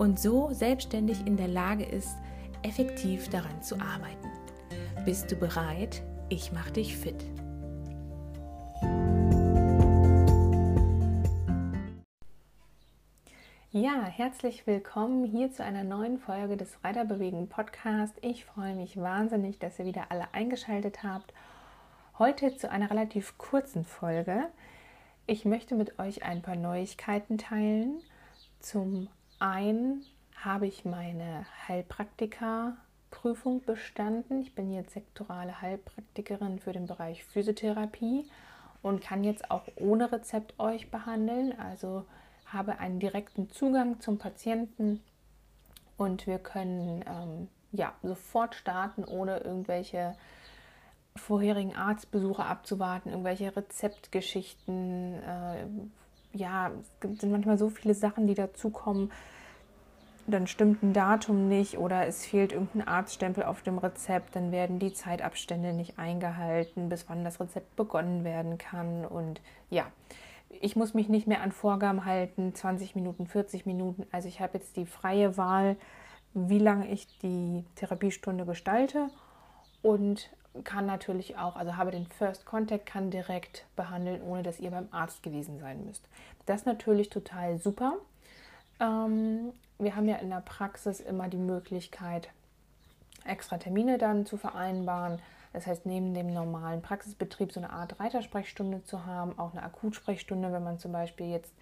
und so selbstständig in der Lage ist, effektiv daran zu arbeiten. Bist du bereit? Ich mache dich fit. Ja, herzlich willkommen hier zu einer neuen Folge des Reiterbewegen Podcast. Ich freue mich wahnsinnig, dass ihr wieder alle eingeschaltet habt. Heute zu einer relativ kurzen Folge. Ich möchte mit euch ein paar Neuigkeiten teilen. Zum einen habe ich meine Heilpraktikerprüfung bestanden. Ich bin jetzt sektorale Heilpraktikerin für den Bereich Physiotherapie und kann jetzt auch ohne Rezept euch behandeln. Also habe einen direkten Zugang zum Patienten und wir können ähm, ja sofort starten, ohne irgendwelche vorherigen Arztbesuche abzuwarten, irgendwelche Rezeptgeschichten. Äh, ja, es sind manchmal so viele Sachen, die dazukommen. Dann stimmt ein Datum nicht oder es fehlt irgendein Arztstempel auf dem Rezept, dann werden die Zeitabstände nicht eingehalten, bis wann das Rezept begonnen werden kann. Und ja, ich muss mich nicht mehr an Vorgaben halten, 20 Minuten, 40 Minuten. Also ich habe jetzt die freie Wahl, wie lange ich die Therapiestunde gestalte und kann natürlich auch, also habe den First Contact, kann direkt behandeln, ohne dass ihr beim Arzt gewesen sein müsst. Das ist natürlich total super. Ähm, wir haben ja in der Praxis immer die Möglichkeit, extra Termine dann zu vereinbaren. Das heißt, neben dem normalen Praxisbetrieb so eine Art Reitersprechstunde zu haben, auch eine Akutsprechstunde, wenn man zum Beispiel jetzt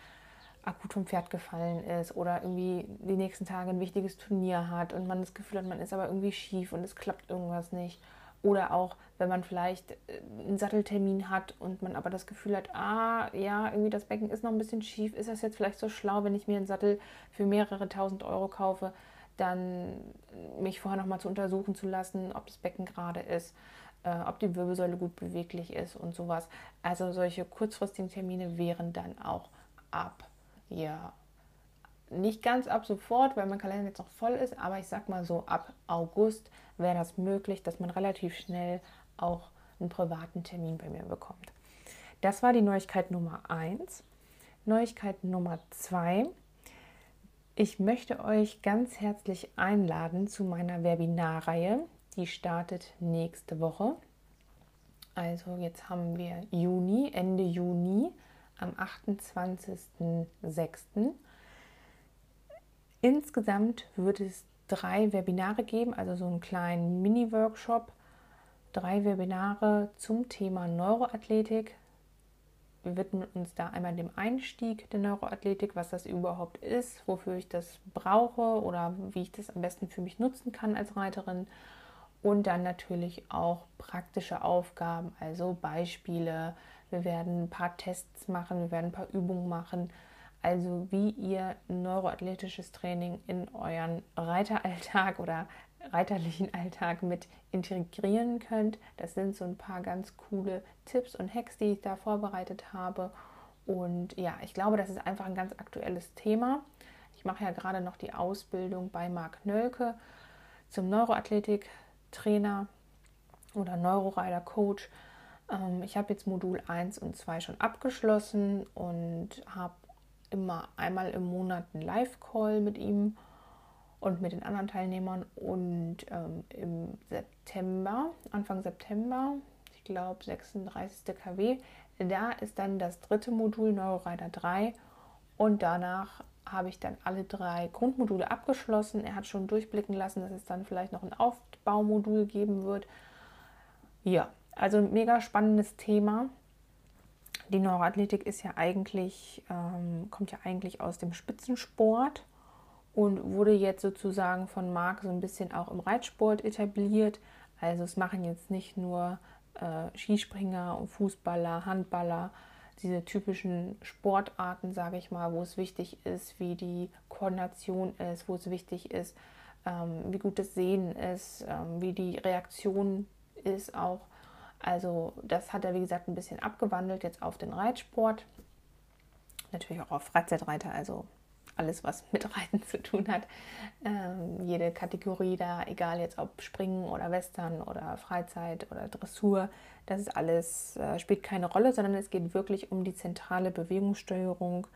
akut vom Pferd gefallen ist oder irgendwie die nächsten Tage ein wichtiges Turnier hat und man das Gefühl hat, man ist aber irgendwie schief und es klappt irgendwas nicht. Oder auch, wenn man vielleicht äh, einen Satteltermin hat und man aber das Gefühl hat, ah, ja, irgendwie das Becken ist noch ein bisschen schief, ist das jetzt vielleicht so schlau, wenn ich mir einen Sattel für mehrere tausend Euro kaufe, dann mich vorher nochmal zu untersuchen zu lassen, ob das Becken gerade ist, äh, ob die Wirbelsäule gut beweglich ist und sowas. Also solche kurzfristigen Termine wären dann auch ab, ja, nicht ganz ab sofort, weil mein Kalender jetzt noch voll ist, aber ich sag mal so ab August wäre das möglich, dass man relativ schnell auch einen privaten Termin bei mir bekommt. Das war die Neuigkeit Nummer 1. Neuigkeit Nummer 2. Ich möchte euch ganz herzlich einladen zu meiner Webinarreihe. Die startet nächste Woche. Also jetzt haben wir Juni, Ende Juni am 28.06. Insgesamt wird es drei Webinare geben, also so einen kleinen Mini-Workshop, drei Webinare zum Thema Neuroathletik. Wir widmen uns da einmal dem Einstieg der Neuroathletik, was das überhaupt ist, wofür ich das brauche oder wie ich das am besten für mich nutzen kann als Reiterin. Und dann natürlich auch praktische Aufgaben, also Beispiele. Wir werden ein paar Tests machen, wir werden ein paar Übungen machen, also wie ihr neuroathletisches Training in euren Reiteralltag oder reiterlichen Alltag mit integrieren könnt. Das sind so ein paar ganz coole Tipps und Hacks, die ich da vorbereitet habe. Und ja, ich glaube, das ist einfach ein ganz aktuelles Thema. Ich mache ja gerade noch die Ausbildung bei Marc Nölke zum Neuroathletik-Trainer oder Neuroreiter-Coach. Ähm, ich habe jetzt Modul 1 und 2 schon abgeschlossen und habe immer einmal im Monat einen Live-Call mit ihm und mit den anderen Teilnehmern. Und ähm, im September, Anfang September, ich glaube 36. KW, da ist dann das dritte Modul Neuroreiter 3 und danach habe ich dann alle drei Grundmodule abgeschlossen. Er hat schon durchblicken lassen, dass es dann vielleicht noch ein Aufbaumodul geben wird. Ja, also ein mega spannendes Thema die Neuroathletik ist ja eigentlich, ähm, kommt ja eigentlich aus dem Spitzensport und wurde jetzt sozusagen von Marc so ein bisschen auch im Reitsport etabliert. Also es machen jetzt nicht nur äh, Skispringer und Fußballer, Handballer diese typischen Sportarten, sage ich mal, wo es wichtig ist, wie die Koordination ist, wo es wichtig ist, ähm, wie gut das Sehen ist, ähm, wie die Reaktion ist auch. Also das hat er, wie gesagt, ein bisschen abgewandelt jetzt auf den Reitsport. Natürlich auch auf Freizeitreiter, also alles, was mit Reiten zu tun hat. Ähm, jede Kategorie da, egal jetzt ob Springen oder Western oder Freizeit oder Dressur, das ist alles, äh, spielt keine Rolle, sondern es geht wirklich um die zentrale Bewegungssteuerung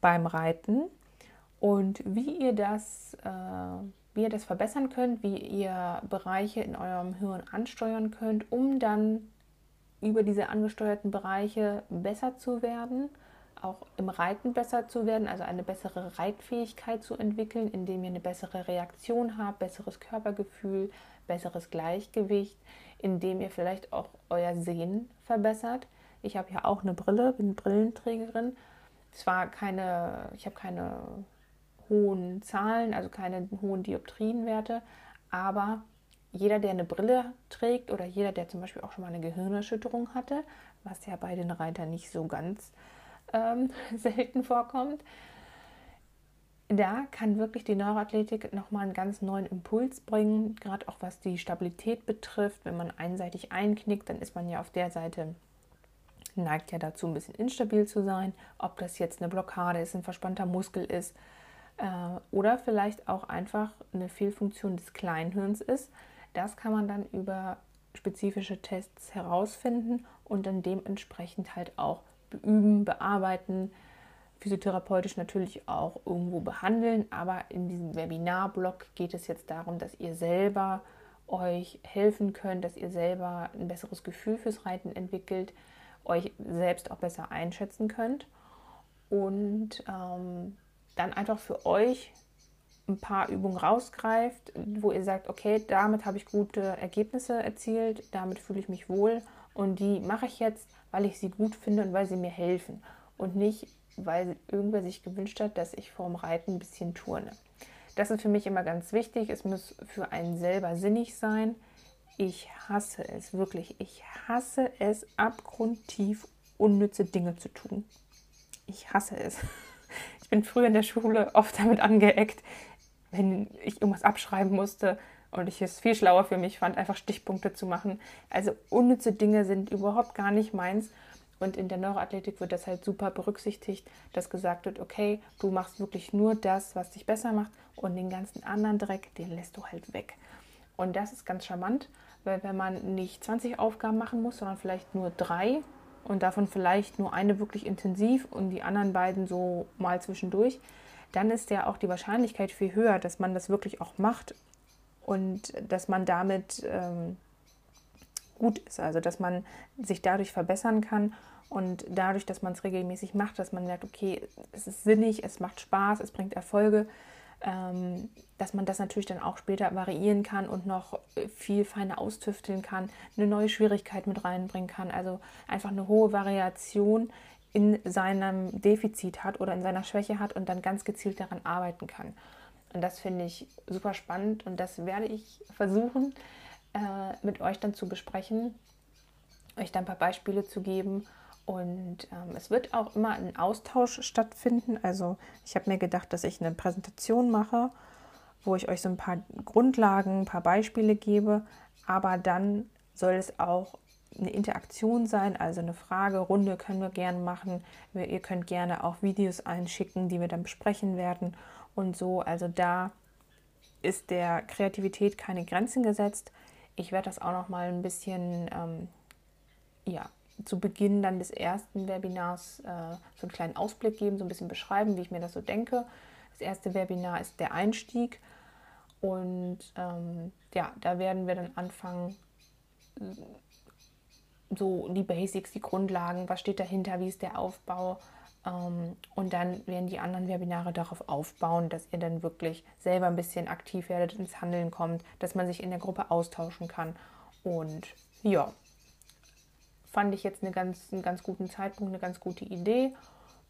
beim Reiten und wie ihr das, äh, wie ihr das verbessern könnt, wie ihr Bereiche in eurem Hirn ansteuern könnt, um dann über diese angesteuerten Bereiche besser zu werden auch im Reiten besser zu werden, also eine bessere Reitfähigkeit zu entwickeln, indem ihr eine bessere Reaktion habt, besseres Körpergefühl, besseres Gleichgewicht, indem ihr vielleicht auch euer Sehen verbessert. Ich habe ja auch eine Brille, bin Brillenträgerin. Zwar keine, ich habe keine hohen Zahlen, also keine hohen Dioptrienwerte, aber jeder, der eine Brille trägt oder jeder, der zum Beispiel auch schon mal eine Gehirnerschütterung hatte, was ja bei den Reitern nicht so ganz ähm, selten vorkommt, da kann wirklich die Neuroathletik nochmal einen ganz neuen Impuls bringen, gerade auch was die Stabilität betrifft. Wenn man einseitig einknickt, dann ist man ja auf der Seite neigt ja dazu, ein bisschen instabil zu sein. Ob das jetzt eine Blockade ist, ein verspannter Muskel ist oder vielleicht auch einfach eine Fehlfunktion des Kleinhirns ist. Das kann man dann über spezifische Tests herausfinden und dann dementsprechend halt auch beüben, bearbeiten, physiotherapeutisch natürlich auch irgendwo behandeln. Aber in diesem Webinarblock geht es jetzt darum, dass ihr selber euch helfen könnt, dass ihr selber ein besseres Gefühl fürs Reiten entwickelt, euch selbst auch besser einschätzen könnt und ähm, dann einfach für euch ein paar Übungen rausgreift, wo ihr sagt, okay, damit habe ich gute Ergebnisse erzielt, damit fühle ich mich wohl und die mache ich jetzt, weil ich sie gut finde und weil sie mir helfen und nicht, weil irgendwer sich gewünscht hat, dass ich vorm Reiten ein bisschen turne. Das ist für mich immer ganz wichtig. Es muss für einen selber sinnig sein. Ich hasse es wirklich. Ich hasse es abgrundtief, unnütze Dinge zu tun. Ich hasse es. Bin früher in der Schule oft damit angeeckt, wenn ich irgendwas abschreiben musste und ich es viel schlauer für mich fand, einfach Stichpunkte zu machen. Also unnütze Dinge sind überhaupt gar nicht meins. Und in der Neuroathletik wird das halt super berücksichtigt, dass gesagt wird, okay, du machst wirklich nur das, was dich besser macht und den ganzen anderen Dreck, den lässt du halt weg. Und das ist ganz charmant, weil wenn man nicht 20 Aufgaben machen muss, sondern vielleicht nur drei und davon vielleicht nur eine wirklich intensiv und die anderen beiden so mal zwischendurch, dann ist ja auch die Wahrscheinlichkeit viel höher, dass man das wirklich auch macht und dass man damit ähm, gut ist, also dass man sich dadurch verbessern kann und dadurch, dass man es regelmäßig macht, dass man merkt, okay, es ist sinnig, es macht Spaß, es bringt Erfolge, dass man das natürlich dann auch später variieren kann und noch viel feiner austüfteln kann, eine neue Schwierigkeit mit reinbringen kann, also einfach eine hohe Variation in seinem Defizit hat oder in seiner Schwäche hat und dann ganz gezielt daran arbeiten kann. Und das finde ich super spannend und das werde ich versuchen äh, mit euch dann zu besprechen, euch dann ein paar Beispiele zu geben. Und ähm, es wird auch immer ein Austausch stattfinden. Also ich habe mir gedacht, dass ich eine Präsentation mache, wo ich euch so ein paar Grundlagen, ein paar Beispiele gebe. Aber dann soll es auch eine Interaktion sein, also eine Fragerunde können wir gerne machen. Ihr könnt gerne auch Videos einschicken, die wir dann besprechen werden und so. Also da ist der Kreativität keine Grenzen gesetzt. Ich werde das auch noch mal ein bisschen, ähm, ja, zu Beginn dann des ersten Webinars äh, so einen kleinen Ausblick geben, so ein bisschen beschreiben, wie ich mir das so denke. Das erste Webinar ist der Einstieg und ähm, ja, da werden wir dann anfangen, so die Basics, die Grundlagen, was steht dahinter, wie ist der Aufbau, ähm, und dann werden die anderen Webinare darauf aufbauen, dass ihr dann wirklich selber ein bisschen aktiv werdet, ins Handeln kommt, dass man sich in der Gruppe austauschen kann. Und ja, fand ich jetzt eine ganz, einen ganz guten Zeitpunkt, eine ganz gute Idee.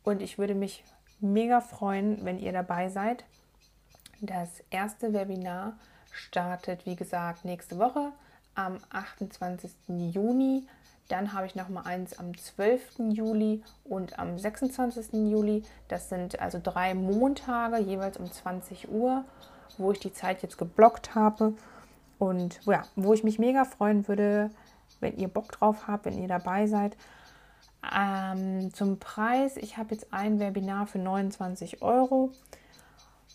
Und ich würde mich mega freuen, wenn ihr dabei seid. Das erste Webinar startet, wie gesagt, nächste Woche am 28. Juni Dann habe ich noch mal eins am 12. Juli und am 26. Juli. Das sind also drei Montage, jeweils um 20 Uhr, wo ich die Zeit jetzt geblockt habe. Und ja, wo ich mich mega freuen würde, wenn ihr Bock drauf habt, wenn ihr dabei seid. Ähm, zum Preis, ich habe jetzt ein Webinar für 29 Euro.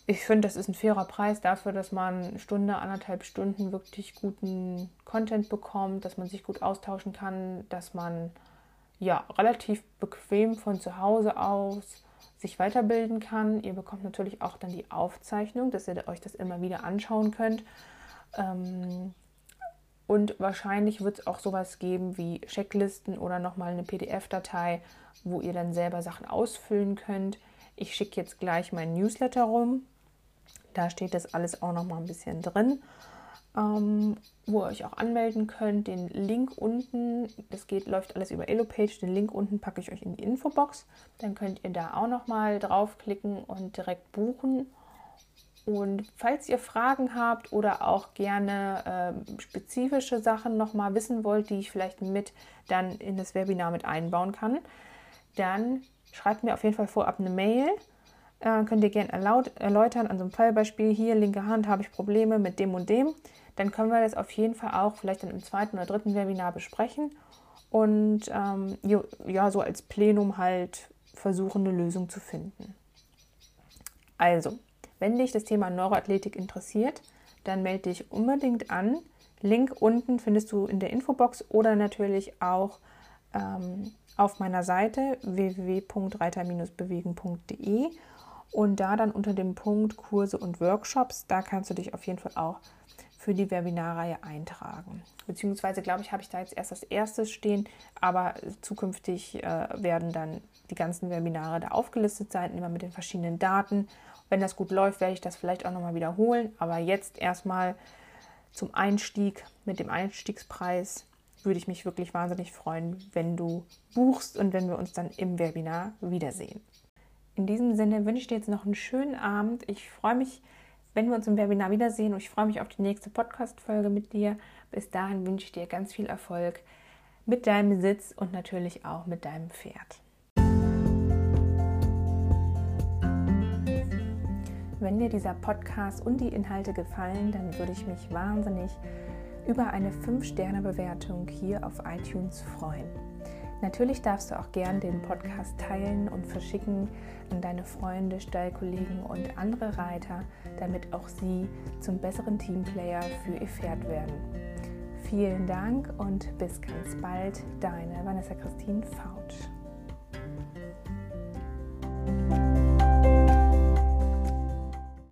Ich finde, das ist ein fairer Preis dafür, dass man Stunde, anderthalb Stunden wirklich guten Content bekommt, dass man sich gut austauschen kann, dass man ja relativ bequem von zu Hause aus sich weiterbilden kann. Ihr bekommt natürlich auch dann die Aufzeichnung, dass ihr euch das immer wieder anschauen könnt. Ähm, und wahrscheinlich wird es auch sowas geben wie Checklisten oder nochmal eine PDF-Datei, wo ihr dann selber Sachen ausfüllen könnt. Ich schicke jetzt gleich meinen Newsletter rum. Da steht das alles auch nochmal ein bisschen drin, ähm, wo ihr euch auch anmelden könnt. Den Link unten, das geht, läuft alles über Elopage. Den Link unten packe ich euch in die Infobox. Dann könnt ihr da auch nochmal draufklicken und direkt buchen. Und falls ihr Fragen habt oder auch gerne äh, spezifische Sachen nochmal wissen wollt, die ich vielleicht mit dann in das Webinar mit einbauen kann, dann schreibt mir auf jeden Fall vorab eine Mail. Äh, könnt ihr gerne erläutern an so einem Fallbeispiel. Hier, linke Hand, habe ich Probleme mit dem und dem. Dann können wir das auf jeden Fall auch vielleicht dann im zweiten oder dritten Webinar besprechen und ähm, ja, so als Plenum halt versuchen, eine Lösung zu finden. Also, wenn dich das Thema Neuroathletik interessiert, dann melde dich unbedingt an. Link unten findest du in der Infobox oder natürlich auch ähm, auf meiner Seite www.reiter-bewegen.de und da dann unter dem Punkt Kurse und Workshops, da kannst du dich auf jeden Fall auch für die Webinarreihe eintragen. Beziehungsweise, glaube ich, habe ich da jetzt erst das erste stehen, aber zukünftig äh, werden dann die ganzen Webinare da aufgelistet sein, immer mit den verschiedenen Daten wenn das gut läuft, werde ich das vielleicht auch nochmal wiederholen. Aber jetzt erstmal zum Einstieg mit dem Einstiegspreis würde ich mich wirklich wahnsinnig freuen, wenn du buchst und wenn wir uns dann im Webinar wiedersehen. In diesem Sinne wünsche ich dir jetzt noch einen schönen Abend. Ich freue mich, wenn wir uns im Webinar wiedersehen und ich freue mich auf die nächste Podcast-Folge mit dir. Bis dahin wünsche ich dir ganz viel Erfolg mit deinem Sitz und natürlich auch mit deinem Pferd. Wenn dir dieser Podcast und die Inhalte gefallen, dann würde ich mich wahnsinnig über eine 5-Sterne-Bewertung hier auf iTunes freuen. Natürlich darfst du auch gern den Podcast teilen und verschicken an deine Freunde, Stallkollegen und andere Reiter, damit auch sie zum besseren Teamplayer für ihr Pferd werden. Vielen Dank und bis ganz bald, deine Vanessa Christine Fautsch.